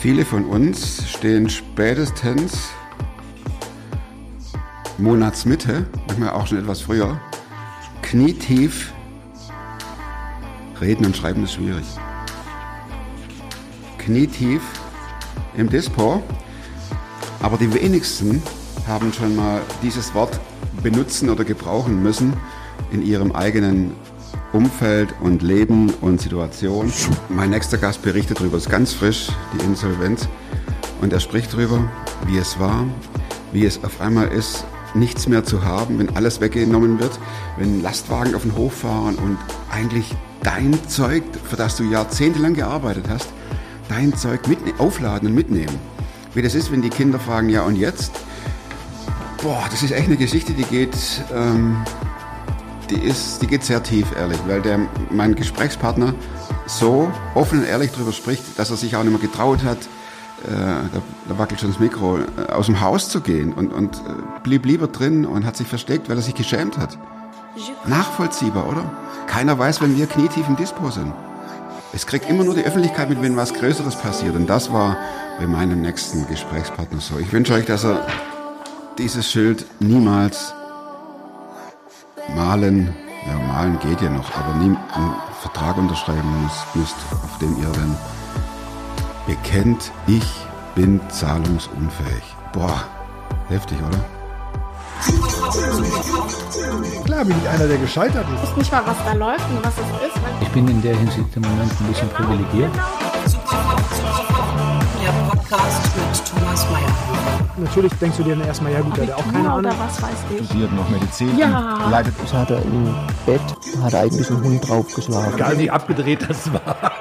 Viele von uns stehen spätestens Monatsmitte, manchmal auch schon etwas früher, knietief. Reden und Schreiben ist schwierig. Knietief im Dispo. Aber die wenigsten haben schon mal dieses Wort benutzen oder gebrauchen müssen in ihrem eigenen Umfeld und Leben und Situation. Mein nächster Gast berichtet darüber, ist ganz frisch, die Insolvenz. Und er spricht darüber, wie es war, wie es auf einmal ist, nichts mehr zu haben, wenn alles weggenommen wird, wenn Lastwagen auf den Hof fahren und eigentlich dein Zeug, für das du jahrzehntelang gearbeitet hast, dein Zeug aufladen und mitnehmen. Wie das ist, wenn die Kinder fragen, ja und jetzt? Boah, das ist echt eine Geschichte, die geht, ähm, die ist, die geht sehr tief, ehrlich, weil der, mein Gesprächspartner so offen und ehrlich darüber spricht, dass er sich auch nicht mehr getraut hat, äh, da, da, wackelt schon das Mikro, äh, aus dem Haus zu gehen und, und äh, blieb lieber drin und hat sich versteckt, weil er sich geschämt hat. Nachvollziehbar, oder? Keiner weiß, wenn wir knietief im Dispo sind. Es kriegt immer nur die Öffentlichkeit mit, wenn was Größeres passiert. Und das war bei meinem nächsten Gesprächspartner so. Ich wünsche euch, dass er dieses Schild niemals malen, ja, malen geht ja noch, aber nie einen Vertrag unterschreiben müsst, müsst auf dem ihr dann bekennt, ich bin zahlungsunfähig. Boah, heftig, oder? Klar bin ich einer, der gescheitert ist. Ich weiß nicht mal, was da läuft und was es ist. Ich bin in der Hinsicht im Moment ein bisschen privilegiert. Der Podcast mit Thomas Mayer. Natürlich denkst du dir dann erstmal, ja gut, der hat auch keine Ahnung. Was weiß ich. studiert noch Medizin Ja. leidet Das hat er im Bett, hat er eigentlich einen Hund draufgeschlagen. Egal wie abgedreht das war.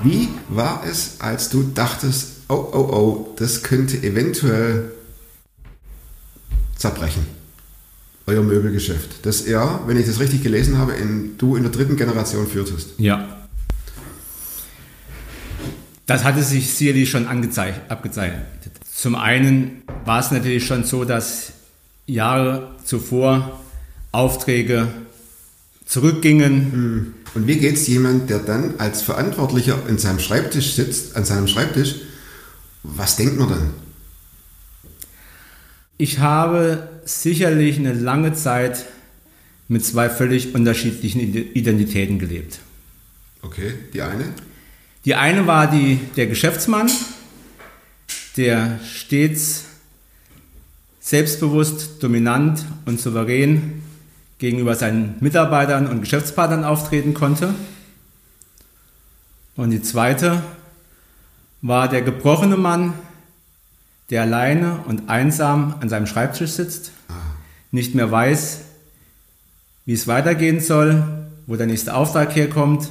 Wie war es, als du dachtest, oh, oh, oh, das könnte eventuell zerbrechen? Euer Möbelgeschäft. Das er, wenn ich das richtig gelesen habe, in, du in der dritten Generation führtest. Ja. Das hatte sich sicherlich schon abgezeichnet. Zum einen war es natürlich schon so, dass Jahre zuvor Aufträge zurückgingen. Und wie geht es jemand, der dann als Verantwortlicher in seinem Schreibtisch sitzt, an seinem Schreibtisch, was denkt man dann? Ich habe sicherlich eine lange Zeit mit zwei völlig unterschiedlichen Identitäten gelebt. Okay, die eine? Die eine war die, der Geschäftsmann, der stets selbstbewusst, dominant und souverän gegenüber seinen Mitarbeitern und Geschäftspartnern auftreten konnte. Und die zweite war der gebrochene Mann, der alleine und einsam an seinem Schreibtisch sitzt, nicht mehr weiß, wie es weitergehen soll, wo der nächste Auftrag herkommt,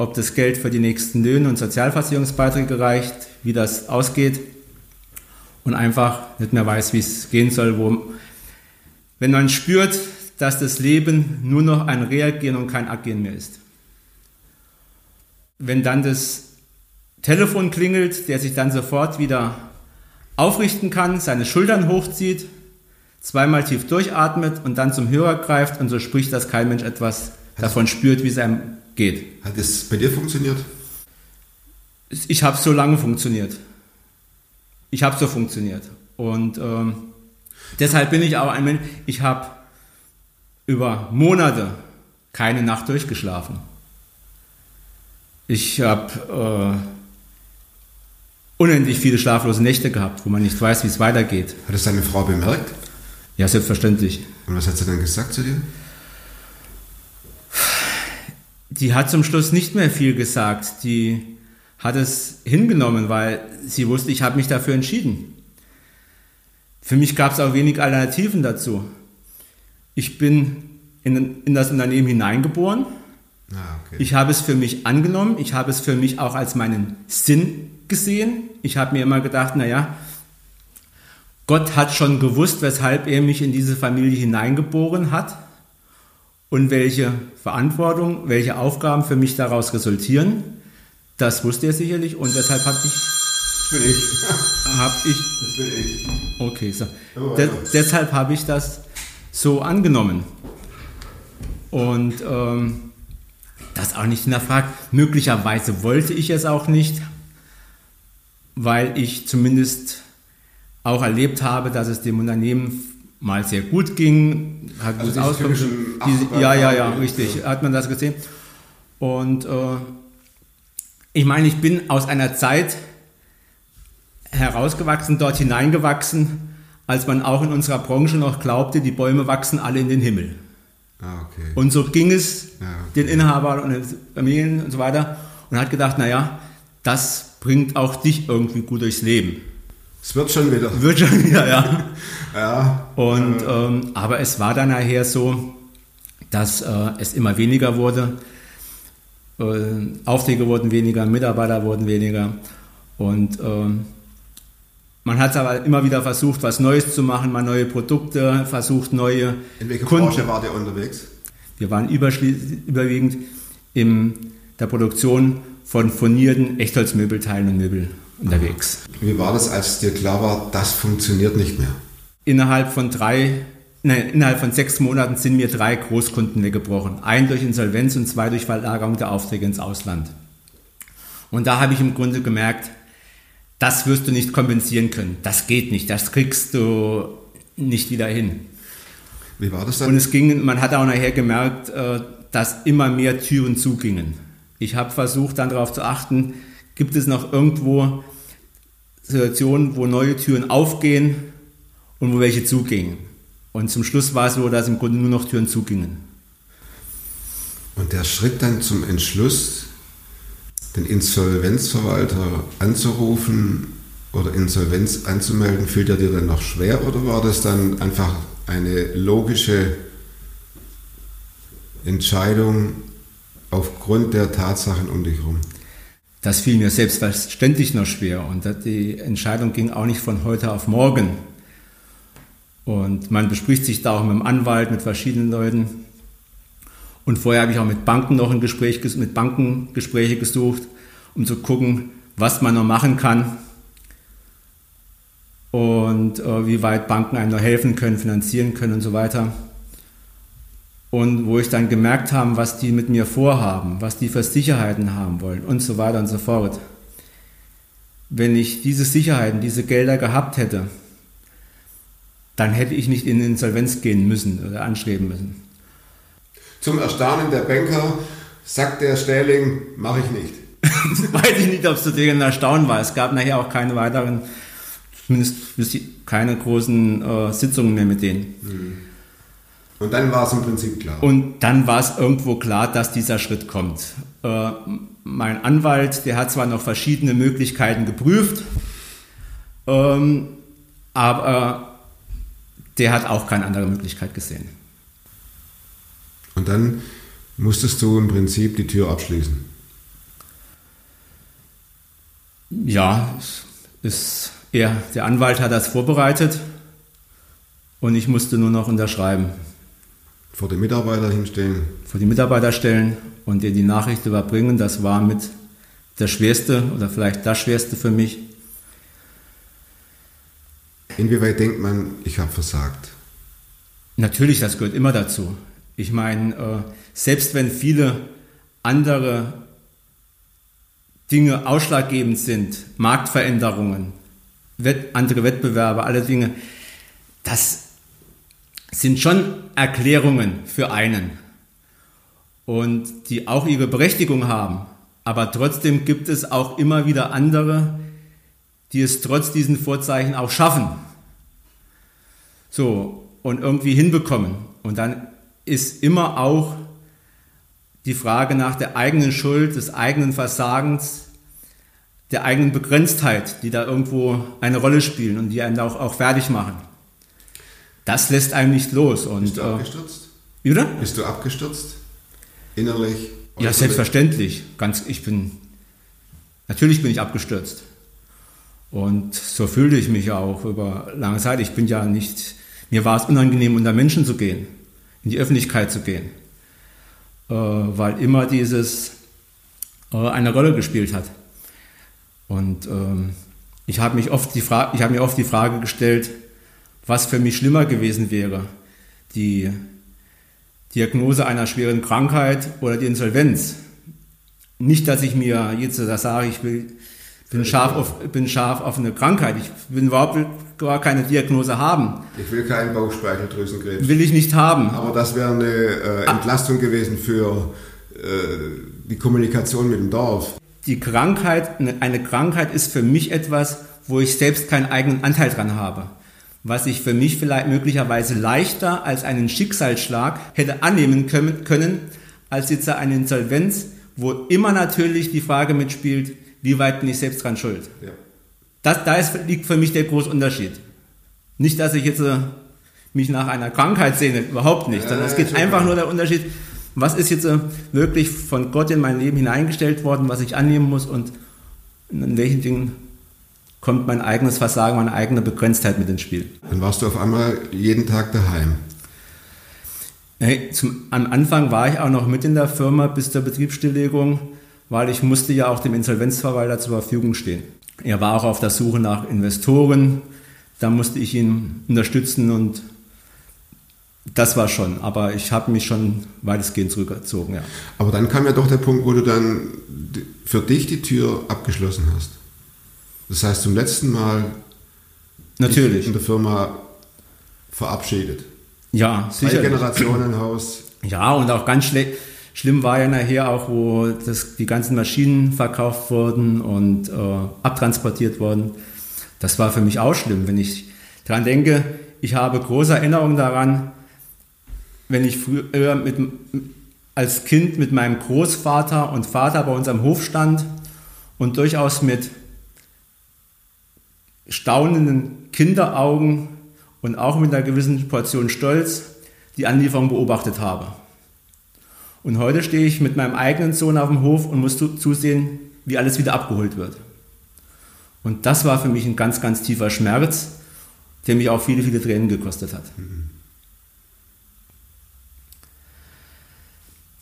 ob das Geld für die nächsten Löhne und Sozialversicherungsbeiträge reicht, wie das ausgeht und einfach nicht mehr weiß, wie es gehen soll, wo, wenn man spürt, dass das Leben nur noch ein Reagieren und kein Agieren mehr ist. Wenn dann das Telefon klingelt, der sich dann sofort wieder aufrichten kann, seine Schultern hochzieht, zweimal tief durchatmet und dann zum Hörer greift und so spricht, dass kein Mensch etwas davon spürt, wie es einem geht. Hat es bei dir funktioniert? Ich habe so lange funktioniert. Ich habe so funktioniert. Und ähm, deshalb bin ich auch ein Mensch, ich habe über Monate keine Nacht durchgeschlafen. Ich habe äh, unendlich viele schlaflose Nächte gehabt, wo man nicht weiß, wie es weitergeht. Hat es deine Frau bemerkt? Ja, selbstverständlich. Und was hat sie dann gesagt zu dir? Die hat zum Schluss nicht mehr viel gesagt. Die hat es hingenommen, weil sie wusste, ich habe mich dafür entschieden. Für mich gab es auch wenig Alternativen dazu. Ich bin in, in das Unternehmen hineingeboren. Ah, okay. Ich habe es für mich angenommen. Ich habe es für mich auch als meinen Sinn gesehen. Ich habe mir immer gedacht, naja, Gott hat schon gewusst, weshalb er mich in diese Familie hineingeboren hat und welche Verantwortung, welche Aufgaben für mich daraus resultieren. Das wusste er sicherlich und deshalb habe ich, Das bin ich. hab ich Das bin ich. Okay, so. Oh, De ja. deshalb habe ich das so angenommen. Und ähm, das auch nicht hinterfragt. Möglicherweise wollte ich es auch nicht, weil ich zumindest auch erlebt habe, dass es dem Unternehmen mal sehr gut ging, hat Also diese Auskommen. ja, ja, ja, richtig, hat man das gesehen. Und äh, ich meine, ich bin aus einer Zeit herausgewachsen, dort hineingewachsen, als man auch in unserer Branche noch glaubte, die Bäume wachsen alle in den Himmel. Ah, okay. Und so ging es Ja. den Inhabern und den Familien und so weiter und hat gedacht, naja, das bringt auch dich irgendwie gut durchs Leben. es wird schon wieder. Wird schon wieder, ja. Ja. Und, ähm, aber es war dann nachher so, dass äh, es immer weniger wurde. Äh, Aufträge wurden weniger, Mitarbeiter wurden weniger. Und ähm, man hat aber immer wieder versucht, was Neues zu machen, mal neue Produkte, versucht neue In welcher Kunden. Branche war der unterwegs? Wir waren überwiegend in der Produktion von furnierten Echtholzmöbelteilen und Möbel unterwegs. Wie war das, als dir klar war, das funktioniert nicht mehr? Innerhalb von drei, nein, innerhalb von sechs Monaten sind mir drei Großkunden weggebrochen. Ein durch Insolvenz und zwei durch Verlagerung der Aufträge ins Ausland. Und da habe ich im Grunde gemerkt, das wirst du nicht kompensieren können. Das geht nicht. Das kriegst du nicht wieder hin. Wie war das Und dann? es ging, man hat auch nachher gemerkt, äh, dass immer mehr Türen zugingen. Ich habe versucht, dann darauf zu achten, gibt es noch irgendwo Situationen, wo neue Türen aufgehen und wo welche zugingen. Und zum Schluss war es so, dass im Grunde nur noch Türen zugingen. Und der Schritt dann zum Entschluss, den Insolvenzverwalter anzurufen oder Insolvenz anzumelden, fiel dir dann noch schwer oder war das dann einfach eine logische Entscheidung aufgrund der Tatsachen um dich herum? Das fiel mir selbstverständlich noch schwer und die Entscheidung ging auch nicht von heute auf morgen. Und man bespricht sich da auch mit dem Anwalt, mit verschiedenen Leuten. Und vorher habe ich auch mit Banken noch ein Gespräch, ges- mit Banken Gespräche gesucht, um zu gucken, was man noch machen kann und äh, wie weit Banken einem noch helfen können, finanzieren können und so weiter. Und wo ich dann gemerkt habe, was die mit mir vorhaben, was die für Sicherheiten haben wollen und so weiter und so fort. Wenn ich diese Sicherheiten, diese Gelder gehabt hätte, dann hätte ich nicht in Insolvenz gehen müssen oder anstreben müssen. Zum Erstaunen der Banker sagt der Stähling, mache ich nicht. Weiß ich nicht, ob es zu denen erstaunen war. Es gab nachher auch keine weiteren, zumindest keine großen äh, Sitzungen mehr mit denen. Und dann war es im Prinzip klar. Und dann war es irgendwo klar, dass dieser Schritt kommt. Äh, mein Anwalt, der hat zwar noch verschiedene Möglichkeiten geprüft, ähm, aber der hat auch keine andere Möglichkeit gesehen. Und dann musstest du im Prinzip die Tür abschließen. Ja, ist er, der Anwalt hat das vorbereitet und ich musste nur noch unterschreiben. Vor den Mitarbeiter hinstellen. vor die Mitarbeiter stellen und dir die Nachricht überbringen. Das war mit das Schwerste oder vielleicht das Schwerste für mich. Inwieweit denkt man, ich habe versagt? Natürlich, das gehört immer dazu. Ich meine, äh, selbst wenn viele andere Dinge ausschlaggebend sind, Marktveränderungen, andere Wettbewerbe, alle Dinge, das sind schon Erklärungen für einen und die auch ihre Berechtigung haben. Aber trotzdem gibt es auch immer wieder andere, die es trotz diesen Vorzeichen auch schaffen. So, und irgendwie hinbekommen. Und dann ist immer auch die Frage nach der eigenen Schuld, des eigenen Versagens, der eigenen Begrenztheit, die da irgendwo eine Rolle spielen und die einen auch, auch fertig machen. Das lässt einem nicht los. Und, Bist du äh, abgestürzt? wie bitte? Bist du abgestürzt? Innerlich? Ja, selbstverständlich. Ganz, ich bin, natürlich bin ich abgestürzt. Und so fühlte ich mich auch über lange Zeit. Ich bin ja nicht, mir war es unangenehm, unter Menschen zu gehen, in die Öffentlichkeit zu gehen, äh, weil immer dieses äh, eine Rolle gespielt hat. Und ähm, ich habe mich mir oft die Frage gestellt, was für mich schlimmer gewesen wäre, die Diagnose einer schweren Krankheit oder die Insolvenz. Nicht, dass ich mir jetzt das sage, ich will, bin, scharf auf, bin scharf auf eine Krankheit. Ich will überhaupt gar keine Diagnose haben. Ich will keinen Bauchspeicheldrüsenkrebs. Will ich nicht haben. Aber das wäre eine äh, Entlastung gewesen für äh, die Kommunikation mit dem Dorf. Die Krankheit, eine- eine Krankheit ist für mich etwas, wo ich selbst keinen eigenen Anteil dran habe. Was ich für mich vielleicht möglicherweise leichter als einen Schicksalsschlag hätte annehmen können, können als jetzt eine Insolvenz, wo immer natürlich die Frage mitspielt, wie weit bin ich selbst dran schuld. Ja. Das, da ist, liegt für mich der große Unterschied. Nicht, dass ich jetzt äh, mich nach einer Krankheit sehne, überhaupt nicht, sondern es geht einfach klar. nur der Unterschied, was ist jetzt äh, wirklich von Gott in mein Leben hineingestellt worden, was ich annehmen muss und in welchen Dingen kommt mein eigenes Versagen, meine eigene Begrenztheit mit ins Spiel. Dann warst du auf einmal jeden Tag daheim. Hey, zum, am Anfang war ich auch noch mit in der Firma bis zur Betriebsstilllegung, weil ich musste ja auch dem Insolvenzverwalter zur Verfügung stehen. Er war auch auf der Suche nach Investoren, da musste ich ihn unterstützen und das war schon, aber ich habe mich schon weitestgehend zurückgezogen, ja. Aber dann kam ja doch der Punkt, wo du dann für dich die Tür abgeschlossen hast. Das heißt, zum letzten Mal Natürlich, in der Firma verabschiedet. ja, Drei sicher. Generationenhaus. Ja, und auch ganz schlecht. Schlimm war ja nachher auch, wo das, die ganzen Maschinen verkauft wurden und äh, abtransportiert wurden. Das war für mich auch schlimm, wenn ich daran denke. Ich habe große Erinnerungen daran, wenn ich früher mit, als Kind mit meinem Großvater und Vater bei uns am Hof stand und durchaus mit staunenden Kinderaugen und auch mit einer gewissen Portion Stolz die Anlieferung beobachtet habe. Und heute stehe ich mit meinem eigenen Sohn auf dem Hof und muss zu- zusehen, wie alles wieder abgeholt wird. Und das war für mich ein ganz, ganz tiefer Schmerz, der mich auch viele, viele Tränen gekostet hat.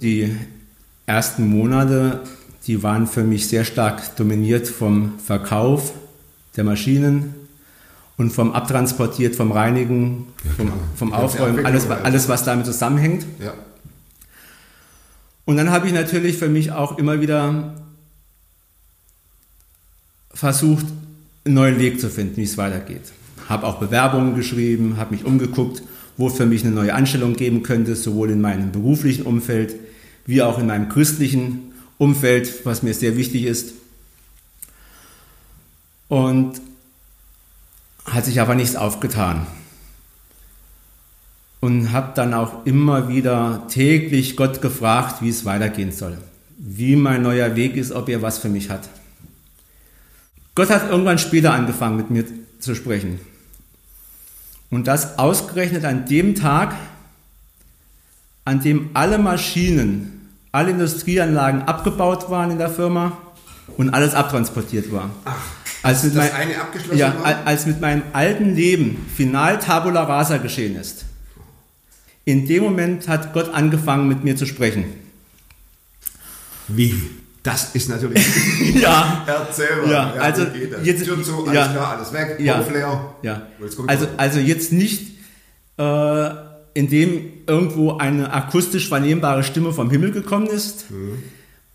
Die ersten Monate, die waren für mich sehr stark dominiert vom Verkauf der Maschinen und vom Abtransportiert, vom Reinigen, vom, klar. vom ganze Aufräumen, alles, alles, was damit zusammenhängt. Ja. Und dann habe ich natürlich für mich auch immer wieder versucht, einen neuen Weg zu finden, wie es weitergeht. Habe auch Bewerbungen geschrieben, habe mich umgeguckt, wo es für mich eine neue Anstellung geben könnte, sowohl in meinem beruflichen Umfeld wie auch in meinem christlichen Umfeld, was mir sehr wichtig ist. Und hat sich aber nichts aufgetan. Und habe dann auch immer wieder täglich Gott gefragt, wie es weitergehen soll. Wie mein neuer Weg ist, ob er was für mich hat. Gott hat irgendwann später angefangen, mit mir zu sprechen. Und das ausgerechnet an dem Tag, an dem alle Maschinen, alle Industrieanlagen abgebaut waren in der Firma und alles abtransportiert war. als mit das mein- eine abgeschlossen ja, als mit meinem alten Leben final Tabula Rasa geschehen ist. In dem Moment hat Gott angefangen, mit mir zu sprechen. Wie? Das ist natürlich. Ja, Erzähl mal. Ja, also wie geht das? jetzt- Tür zu, alles ja. klar, alles weg, Ja. Leer. Ja, also, also jetzt nicht, äh, indem irgendwo eine akustisch vernehmbare Stimme vom Himmel gekommen ist,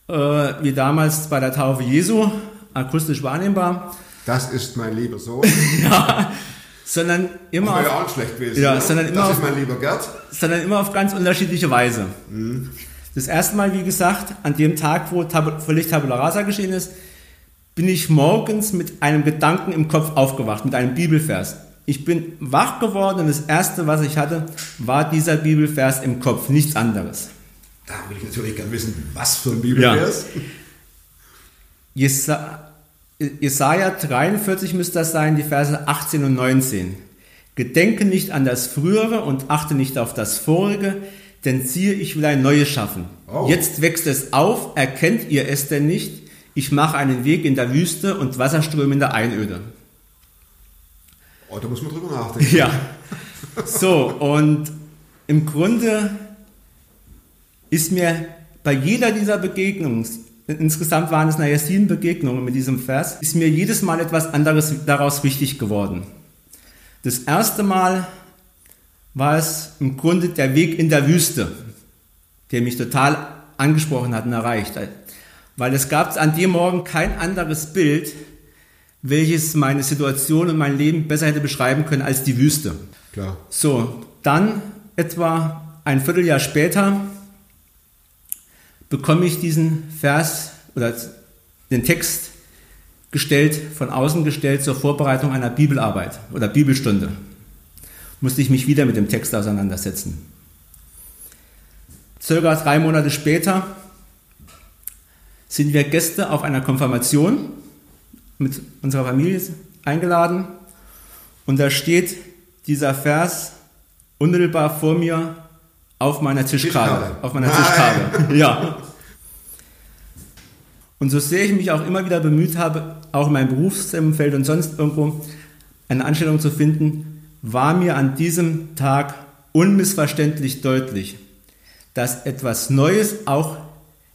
äh, wie damals bei der Taufe Jesu, akustisch wahrnehmbar, das ist mein lieber Sohn. sondern immer, ja auf, schlecht gewesen. Ja, sondern immer auf- sondern immer auf ganz unterschiedliche Weise. Das erste Mal, wie gesagt, an dem Tag, wo Tab völlig Tabula Rasa geschehen ist, bin ich morgens mit einem Gedanken im Kopf aufgewacht, mit einem Bibelvers. Ich bin wach geworden und das erste, was ich hatte, war dieser Bibelvers im Kopf, nichts anderes. Da will ich natürlich gerne wissen, was für ein Bibelvers. Jesa Jesaja 43 müsste das sein, die Verse 18 und 19. Gedenke nicht an das Frühere und achte nicht auf das Vorige, denn siehe, ich will ein Neues schaffen. Oh. Jetzt wächst es auf, erkennt ihr es denn nicht? Ich mache einen Weg in der Wüste und Wasserströme in der Einöde. Oh, da muss man drüber nachdenken. Ja. So, und im Grunde ist mir bei jeder dieser Begegnungen, insgesamt waren es nachher sieben Begegnungen mit diesem Vers, ist mir jedes Mal etwas anderes daraus wichtig geworden. Das erste Mal war es im Grunde der Weg in der Wüste. der mich total angesprochen hat und erreicht. Weil es gab an dem Morgen kein anderes Bild, welches meine Situation und mein Leben besser hätte beschreiben können als die Wüste. Klar. So, dann etwa ein Vierteljahr später bekomme ich diesen Vers oder den Text gestellt, von außen gestellt zur Vorbereitung einer Bibelarbeit oder Bibelstunde. Musste ich mich wieder mit dem Text auseinandersetzen. Circa drei Monate später sind wir Gäste auf einer Konfirmation mit unserer Familie eingeladen und da steht dieser Vers unmittelbar vor mir auf meiner Tischkarte. Tischkarte. Auf meiner Nein. Tischkarte. Ja. Und so sehr ich mich auch immer wieder bemüht habe, auch in meinem Berufsumfeld und sonst irgendwo eine Anstellung zu finden, war mir an diesem Tag unmissverständlich deutlich, dass etwas Neues auch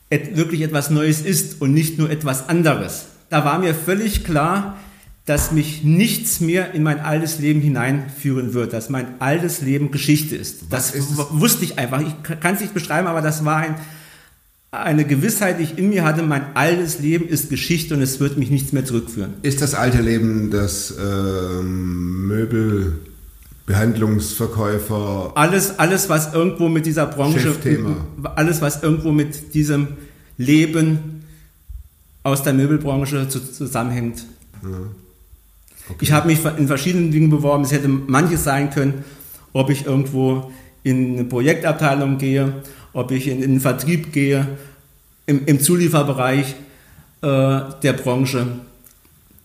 wirklich etwas Neues ist und nicht nur etwas anderes. Da war mir völlig klar, dass mich nichts mehr in mein altes Leben hineinführen wird, dass mein altes Leben Geschichte ist. Das Was ist es? wusste ich einfach. Ich kann es nicht beschreiben, aber das war ein, eine Gewissheit, die ich in mir hatte, mein altes Leben ist Geschichte und es wird mich nichts mehr zurückführen. Ist das alte Leben das ähm, Möbelbehandlungsverkäufer? Alles, alles, was irgendwo mit dieser Branche, Chefthema. alles, was irgendwo mit diesem Leben aus der Möbelbranche zu, zusammenhängt. Ich habe mich in verschiedenen Dingen beworben. Es hätte manches sein können, ob ich irgendwo in eine Projektabteilung gehe, ob ich in, in den Vertrieb gehe, im, im Zulieferbereich äh, der Branche.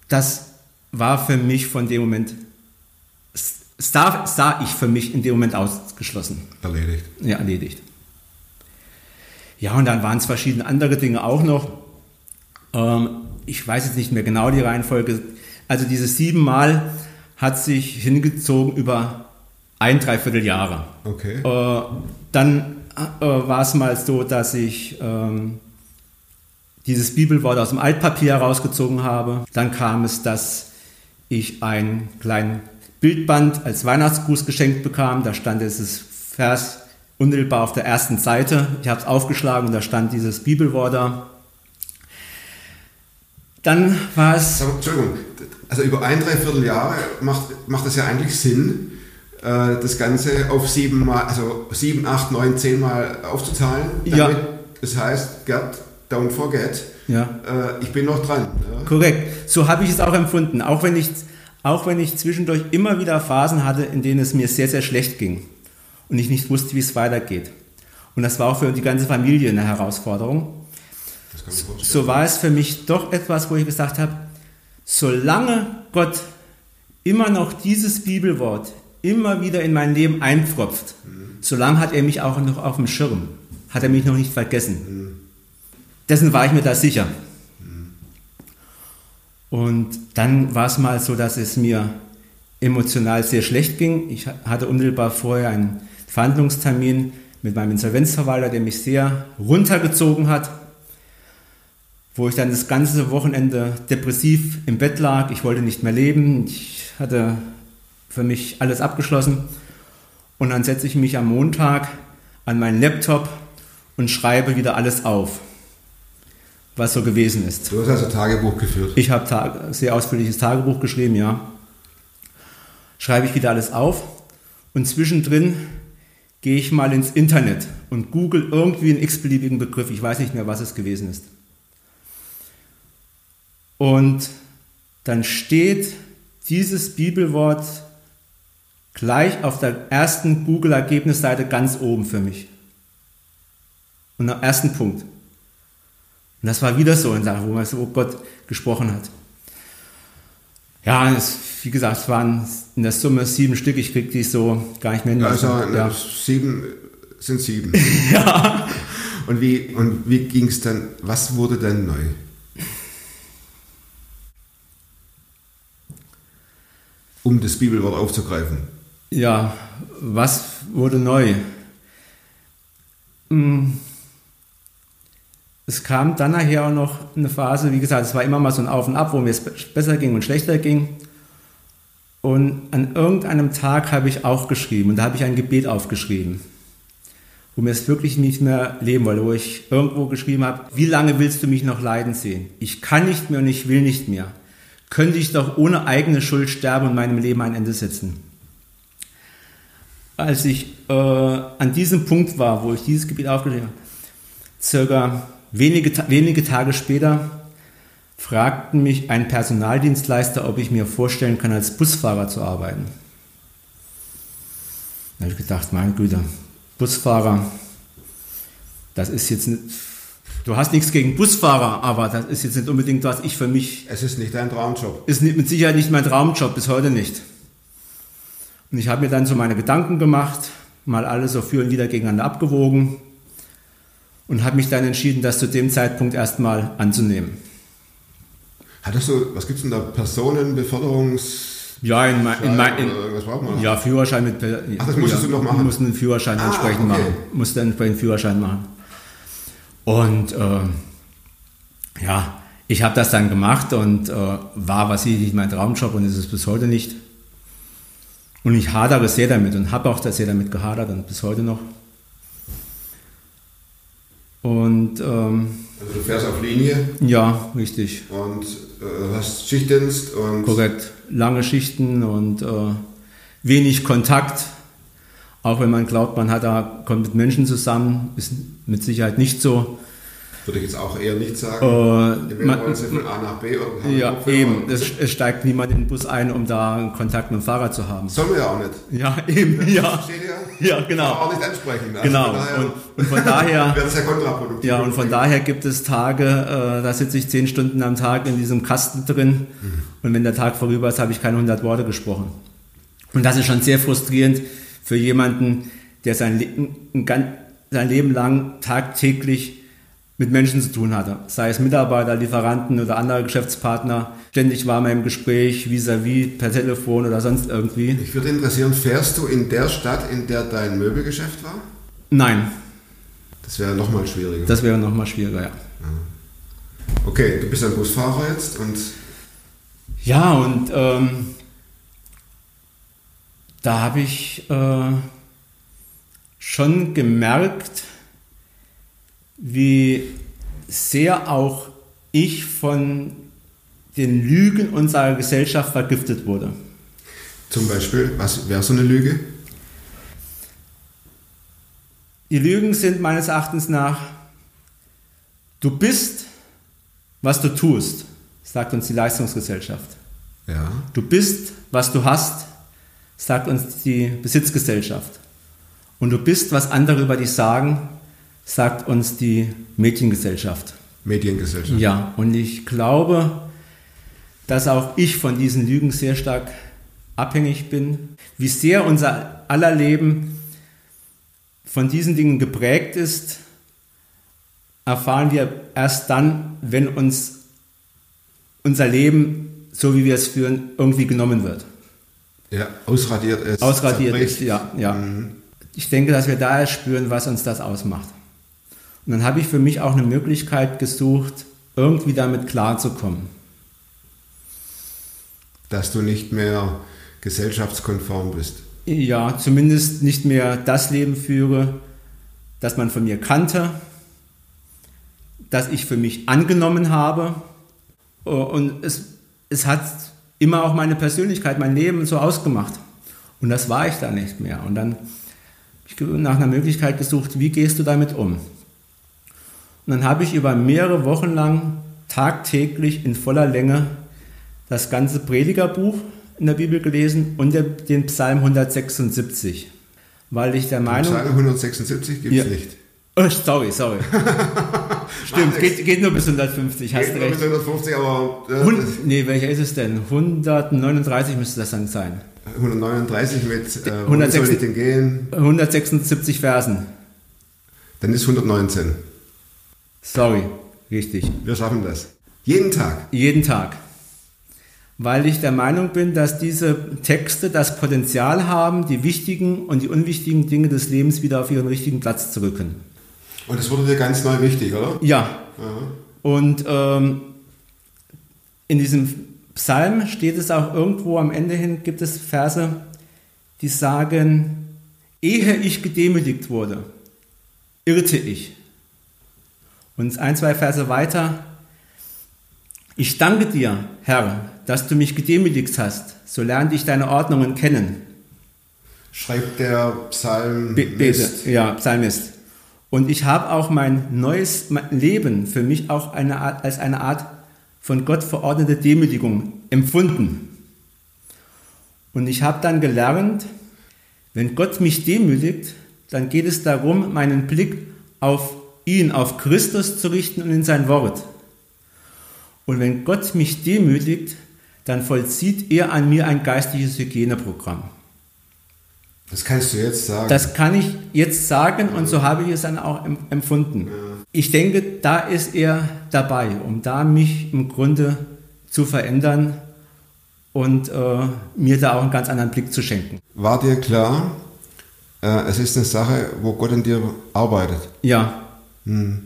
Das war für mich von dem Moment, sah, sah ich für mich in dem Moment ausgeschlossen. Erledigt. Ja, erledigt. Ja, und dann waren es verschiedene andere Dinge auch noch. Ähm, ich weiß jetzt nicht mehr genau die Reihenfolge. Also dieses siebenmal hat sich hingezogen über ein, dreiviertel Jahre. Okay. Äh, dann äh, war es mal so, dass ich ähm, dieses Bibelwort aus dem Altpapier herausgezogen habe. Dann kam es, dass ich einen kleinen Bildband als Weihnachtsgruß geschenkt bekam. Da stand dieses Vers unmittelbar auf der ersten Seite. Ich habe es aufgeschlagen und da stand dieses Bibelwort da. Dann war es Aber, Entschuldigung, also über ein, dreiviertel Jahre macht, macht es ja eigentlich Sinn, äh, das Ganze auf sieben Mal, also sieben, acht, neun, zehn Mal aufzuzahlen. Ja. Damit, Das heißt, Gerd, don't forget, ja. äh, ich bin noch dran. Ja? Korrekt. So habe ich es auch empfunden. Auch wenn ich, auch wenn ich zwischendurch immer wieder Phasen hatte, in denen es mir sehr, sehr schlecht ging und ich nicht wusste, wie es weitergeht. Und das war auch für die ganze Familie eine Herausforderung. So war es für mich doch etwas, wo ich gesagt habe, solange Gott immer noch dieses Bibelwort immer wieder in mein Leben einpfropft, solange hat er mich auch noch auf dem Schirm, hat er mich noch nicht vergessen. Dessen war ich mir da sicher. Und dann war es mal so, dass es mir emotional sehr schlecht ging. Ich hatte unmittelbar vorher einen Verhandlungstermin mit meinem Insolvenzverwalter, der mich sehr runtergezogen hat, wo ich dann das ganze Wochenende depressiv im Bett lag. Ich wollte nicht mehr leben. Ich hatte für mich alles abgeschlossen. Und dann setze ich mich am Montag an meinen Laptop und schreibe wieder alles auf, was so gewesen ist. Du hast also Tagebuch geführt. Ich habe Tag, sehr ausführliches Tagebuch geschrieben, ja. Schreibe ich wieder alles auf und zwischendrin gehe ich mal ins Internet und google irgendwie einen x-beliebigen Begriff. Ich weiß nicht mehr, was es gewesen ist. Und dann steht dieses Bibelwort gleich auf der ersten Google-Ergebnisseite ganz oben für mich. Und am ersten Punkt. Und das war wieder so eine Sache, wo man so, oh Gott, gesprochen hat. Ja, es, wie gesagt, es waren in der Summe sieben Stück. Ich krieg die so gar nicht mehr hin. Also ja. sieben sind sieben. ja. Und wie, und wie ging es dann, was wurde dann neu? Um das Bibelwort aufzugreifen. Ja, was wurde neu? Hm. Es kam dann nachher auch noch eine Phase, wie gesagt, es war immer mal so ein Auf und Ab, wo mir es besser ging und schlechter ging. Und an irgendeinem Tag habe ich auch geschrieben und da habe ich ein Gebet aufgeschrieben. wo mir es wirklich nicht mehr leben wollte, wo ich irgendwo geschrieben habe, wie lange willst du mich noch leiden sehen? Ich kann nicht mehr und ich will nicht mehr. Könnte ich doch ohne eigene Schuld sterben und meinem Leben ein Ende setzen. Als ich äh, an diesem Punkt war, wo ich dieses Gebiet aufgeschrieben habe, circa wenige, wenige Tage später fragten mich ein Personaldienstleister, ob ich mir vorstellen kann, als Busfahrer zu arbeiten. Da habe ich gedacht, meine Güte, Busfahrer, das ist jetzt nicht, du hast nichts gegen Busfahrer, aber das ist jetzt nicht unbedingt, was ich für mich, Es ist nicht dein Traumjob. ist mit Sicherheit nicht mein Traumjob, bis heute nicht. Und ich habe mir dann so meine Gedanken gemacht, mal alles so für und wieder gegeneinander abgewogen und habe mich dann entschieden, das zu dem Zeitpunkt erstmal anzunehmen. Hattest du, was gibt's denn da? Personenbeförderungs... Ja, in, mein, in, mein, braucht man? ja, Führerschein mit. Ach, das musstest ja, du noch machen? mussten einen Führerschein Ah, entsprechend okay. machen. Musste entsprechend Führerschein machen. Und äh, ja, ich habe das dann gemacht und äh, war was nicht mein Traumjob und ist es bis heute nicht. Und ich hadere sehr damit und habe auch sehr damit gehadert und bis heute noch. Und ähm, Also du fährst auf Linie ja, richtig. und äh, hast Schichtdienst und... Korrekt. Lange Schichten und äh, wenig Kontakt. Auch wenn man glaubt, man hat da, kommt mit Menschen zusammen, ist mit Sicherheit nicht so. Würde ich jetzt auch eher nicht sagen. Äh, Entweder man- von A nach B haben Ja, eben. Es, es steigt niemand in den Bus ein, um da einen Kontakt mit dem Fahrrad zu haben. Sollen wir ja auch nicht. Ja, eben, ja. Ja? Ja, genau. auch nicht ansprechen. Also Genau. Von daher Und, und von daher, wäre das ja kontraproduktiv. ja, und von daher gibt es Tage, äh, da sitze ich zehn Stunden am Tag in diesem Kasten drin. Und wenn der Tag vorüber ist, habe ich keine 100 Worte gesprochen. Und das ist schon sehr frustrierend für jemanden, der sein, Le ein gan- sein Leben lang tagtäglich mit Menschen zu tun hatte. Sei es Mitarbeiter, Lieferanten oder andere Geschäftspartner. Ständig war man im Gespräch, vis-à-vis, per Telefon oder sonst irgendwie. Ich würde interessieren, fährst du in der Stadt, in der dein Möbelgeschäft war? Nein, Das wäre nochmal schwieriger. das wäre nochmal schwieriger, ja. okay, du bist ein Busfahrer jetzt und Ja, und ähm, da habe ich äh, schon gemerkt, wie sehr auch ich von den Lügen unserer Gesellschaft vergiftet wurde. zum Beispiel, was wäre so eine Lüge? Die Lügen sind meines Erachtens nach, du bist, was du tust, sagt uns die Leistungsgesellschaft. Ja. Du bist, was du hast, sagt uns die Besitzgesellschaft. Und du bist, was andere über dich sagen, sagt uns die Mediengesellschaft. Mediengesellschaft. Ja, und ich glaube, dass auch ich von diesen Lügen sehr stark abhängig bin. Wie sehr unser aller Leben von diesen Dingen geprägt ist, erfahren wir erst dann, wenn uns unser Leben, so wie wir es führen, irgendwie genommen wird. Ja, ausradiert ist. Ausradiert zerbricht. ist, ja. ja. Mhm. Ich denke, dass wir da erst spüren, was uns das ausmacht. Und dann habe ich für mich auch eine Möglichkeit gesucht, irgendwie damit klarzukommen. Dass du nicht mehr gesellschaftskonform bist. Ja, zumindest nicht mehr das Leben führe, das man von mir kannte, das ich für mich angenommen habe. Und es, es hat immer auch meine Persönlichkeit, mein Leben so ausgemacht. Und das war ich da nicht mehr. Und dann habe ich nach einer Möglichkeit gesucht, wie gehst du damit um? Und dann habe ich über mehrere Wochen lang tagtäglich in voller Länge das ganze Predigerbuch in der Bibel gelesen und den Psalm 176, weil ich der Meinung... Psalm 176 gibt es Ja. nicht. Oh, sorry, sorry. Stimmt, geht, geht nur bis 150, hast Geht nur recht. bis 150, aber äh, Hund, nee, welcher ist es denn? 139 müsste das dann sein. 139 mit äh, wohin 106 soll ich denn gehen? 176 Versen. Dann ist 119. Sorry, richtig. Wir schaffen das. Jeden Tag. Jeden Tag. Weil ich der Meinung bin, dass diese Texte das Potenzial haben, die wichtigen und die unwichtigen Dinge des Lebens wieder auf ihren richtigen Platz zu rücken. Und das wurde dir ganz neu wichtig, oder? Ja. Und ähm, in diesem Psalm steht es auch irgendwo am Ende hin, gibt es Verse, die sagen, ehe ich gedemütigt wurde, irrte ich. Und ein, zwei Verse weiter, ich danke dir, Herr, dass du mich gedemütigt hast, so lernte ich deine Ordnungen kennen. Schreibt der Psalm. Be bete, ja, Psalmist. Und ich habe auch mein neues Leben für mich auch eine Art, als eine Art von Gott verordnete Demütigung empfunden. Und ich habe dann gelernt, wenn Gott mich demütigt, dann geht es darum, meinen Blick auf ihn, auf Christus zu richten und in sein Wort. Und wenn Gott mich demütigt, dann vollzieht er an mir ein geistliches Hygieneprogramm. Das kannst du jetzt sagen. Das kann ich jetzt sagen und so habe ich es dann auch empfunden. Ich denke, da ist er dabei, um da mich im Grunde zu verändern und äh, mir da auch einen ganz anderen Blick zu schenken. War dir klar, äh, es ist eine Sache, wo Gott an dir arbeitet? Ja. Hm.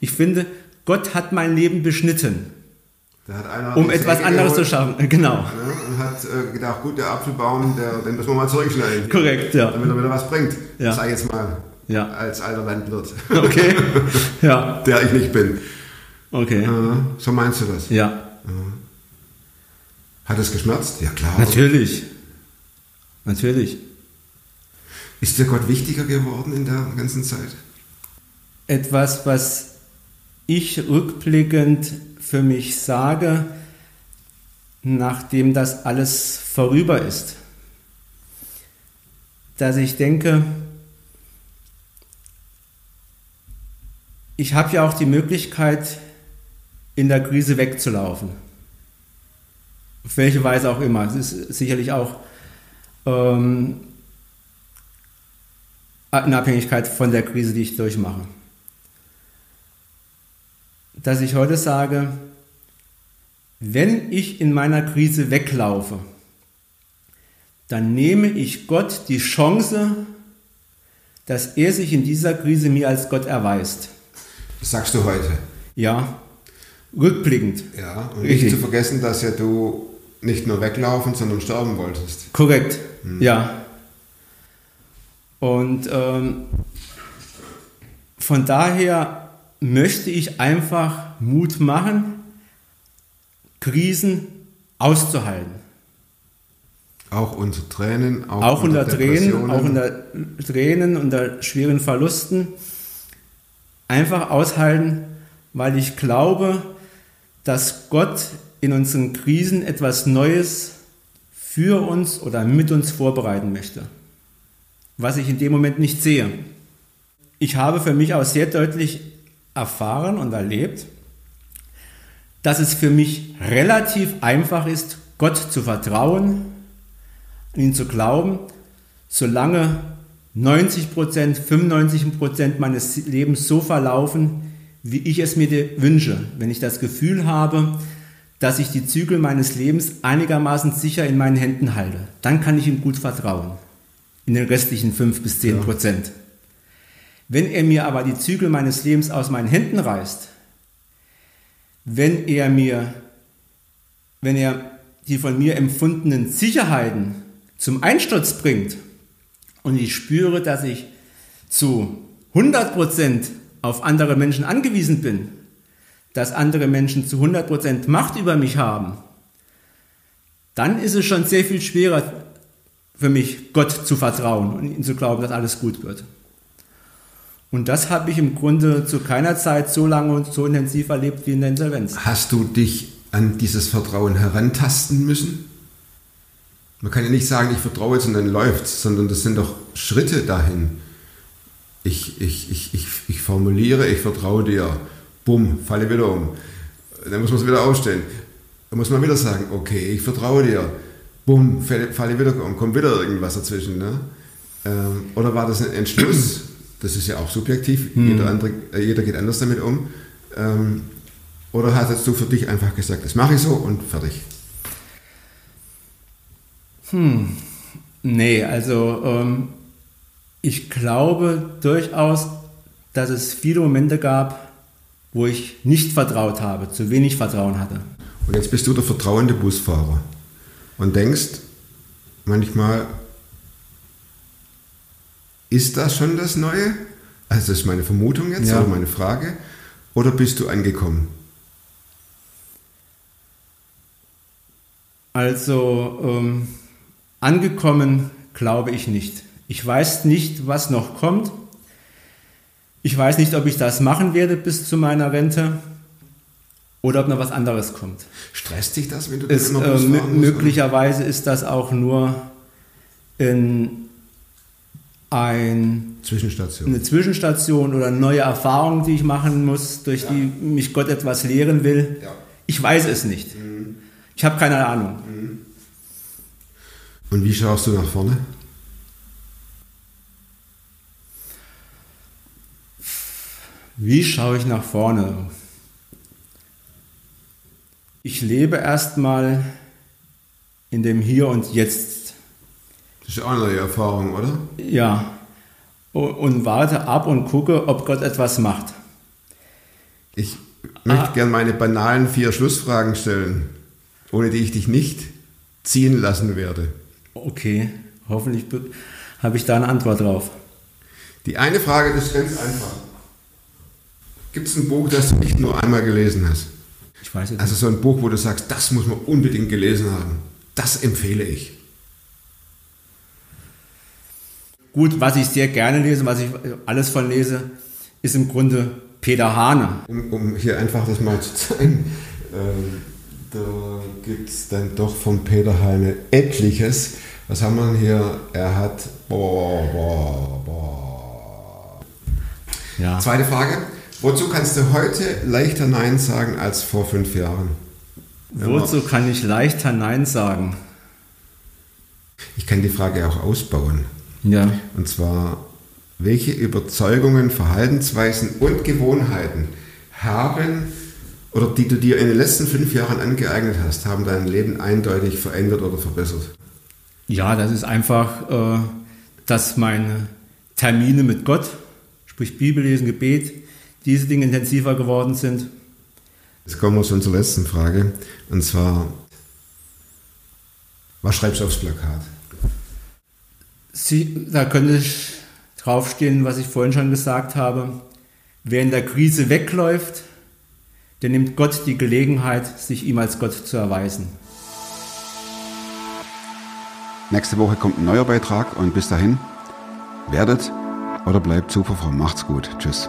Ich finde, Gott hat mein Leben beschnitten. um etwas anderes geholt, zu schaffen. Genau. Ja, und hat äh, gedacht, gut, der Apfelbaum, der, den müssen wir mal zurückschneiden. Korrekt, ja. Damit er wieder was bringt. Ja. Sag jetzt mal. Ja. Als alter Landwirt. Okay. Ja. der ich nicht bin. Okay. so meinst du das? Ja. Hat es geschmerzt? Ja, klar. Natürlich. Natürlich. Ist dir Gott wichtiger geworden in der ganzen Zeit? Etwas, was ich rückblickend für mich sage, nachdem das alles vorüber ist, dass ich denke, ich habe ja auch die Möglichkeit, in der Krise wegzulaufen. Auf welche Weise auch immer. Es ist sicherlich auch ähm, in Abhängigkeit von der Krise, die ich durchmache dass ich heute sage, wenn ich in meiner Krise weglaufe, dann nehme ich Gott die Chance, dass er sich in dieser Krise mir als Gott erweist. Das sagst du heute? Ja, rückblickend. Ja, und Richtig. nicht zu vergessen, dass ja du nicht nur weglaufen, sondern sterben wolltest. Korrekt, hm. ja. Und ähm, von daher möchte ich einfach Mut machen, Krisen auszuhalten. Auch unter Tränen, auch, auch unter, unter Tränen, auch unter Tränen, unter schweren Verlusten. Einfach aushalten, weil ich glaube, dass Gott in unseren Krisen etwas Neues für uns oder mit uns vorbereiten möchte, was ich in dem Moment nicht sehe. Ich habe für mich auch sehr deutlich erfahren und erlebt, dass es für mich relativ einfach ist, Gott zu vertrauen, ihn zu glauben, solange 90 Prozent, 95 Prozent meines Lebens so verlaufen, wie ich es mir wünsche. Wenn ich das Gefühl habe, dass ich die Zügel meines Lebens einigermaßen sicher in meinen Händen halte, dann kann ich ihm gut vertrauen. In den restlichen 5 bis 10 Prozent. Ja. Wenn er mir aber die Zügel meines Lebens aus meinen Händen reißt, wenn er mir, wenn er die von mir empfundenen Sicherheiten zum Einsturz bringt und ich spüre, dass ich zu 100% auf andere Menschen angewiesen bin, dass andere Menschen zu 100% Macht über mich haben, dann ist es schon sehr viel schwerer für mich, Gott zu vertrauen und ihm zu glauben, dass alles gut wird. Und das habe ich im Grunde zu keiner Zeit so lange und so intensiv erlebt wie in der Insolvenz. Hast du dich an dieses Vertrauen herantasten müssen? Man kann ja nicht sagen, ich vertraue jetzt und dann läuft's, sondern das sind doch Schritte dahin. Ich, ich, ich, ich, ich formuliere, ich vertraue dir, bumm, falle wieder um. Dann muss man es wieder ausstellen. Dann muss man wieder sagen, okay, ich vertraue dir, bumm, falle, falle wieder um, kommt wieder irgendwas dazwischen. Ne? Ähm, oder war das ein Entschluss? Das ist ja auch subjektiv. Hm. Jeder, andere, äh, jeder geht anders damit um. Ähm, oder hast du für dich einfach gesagt, das mache ich so und fertig? Hm. Nee, also ähm, ich glaube durchaus, dass es viele Momente gab, wo ich nicht vertraut habe, zu wenig Vertrauen hatte. Und jetzt bist du der vertrauende Busfahrer und denkst manchmal, ist das schon das Neue? Also das ist meine Vermutung jetzt Ja. oder meine Frage. Oder bist du angekommen? Also ähm, angekommen glaube ich nicht. Ich weiß nicht, was noch kommt. Ich weiß nicht, ob ich das machen werde bis zu meiner Rente oder ob noch was anderes kommt. Stresst dich das, wenn du äh, Bus mö- fahren musst? möglicherweise ist das auch nur in ein, Zwischenstation. eine Zwischenstation oder neue Erfahrung, die ich machen muss, durch die mich Gott etwas lehren will. Ja. Ich weiß es nicht. Ich habe keine Ahnung. Und wie schaust du nach vorne? Wie schaue ich nach vorne? Ich lebe erstmal in dem Hier und Jetzt. Das ist ja auch eine neue Erfahrung, oder? Ja. Und warte ab und gucke, ob Gott etwas macht. Ich möchte Ah. gern meine banalen vier Schlussfragen stellen, ohne die ich dich nicht ziehen lassen werde. Okay, hoffentlich be- habe ich da eine Antwort drauf. Die eine Frage ist ganz einfach. Gibt es ein Buch, das du nicht nur einmal gelesen hast? Ich weiß es Also so ein Buch, wo du sagst, das muss man unbedingt gelesen haben. Das empfehle ich. Gut, was ich sehr gerne lese, was ich alles von lese, ist im Grunde Peter Hane. Um, um hier einfach das mal zu zeigen, ähm, da gibt es dann doch von Peter Heine etliches. Was haben wir denn hier? Er hat. Boah, boah, boah. Ja. Zweite Frage. Wozu kannst du heute leichter Nein sagen als vor fünf Jahren? Wozu kann ich leichter Nein sagen? Ich kann die Frage auch ausbauen. Ja. Und zwar, welche Überzeugungen, Verhaltensweisen und Gewohnheiten haben oder die du dir in den letzten fünf Jahren angeeignet hast, haben dein Leben eindeutig verändert oder verbessert? Ja, das ist einfach, äh, dass meine Termine mit Gott, sprich Bibellesen, Gebet, diese Dinge intensiver geworden sind. Jetzt kommen wir zu unserer letzten Frage. Und zwar, was schreibst du aufs Plakat? Sie, da könnte ich draufstehen, was ich vorhin schon gesagt habe. Wer in der Krise wegläuft, der nimmt Gott die Gelegenheit, sich ihm als Gott zu erweisen. Nächste Woche kommt ein neuer Beitrag und bis dahin, werdet oder bleibt super fromm. Macht's gut. Tschüss.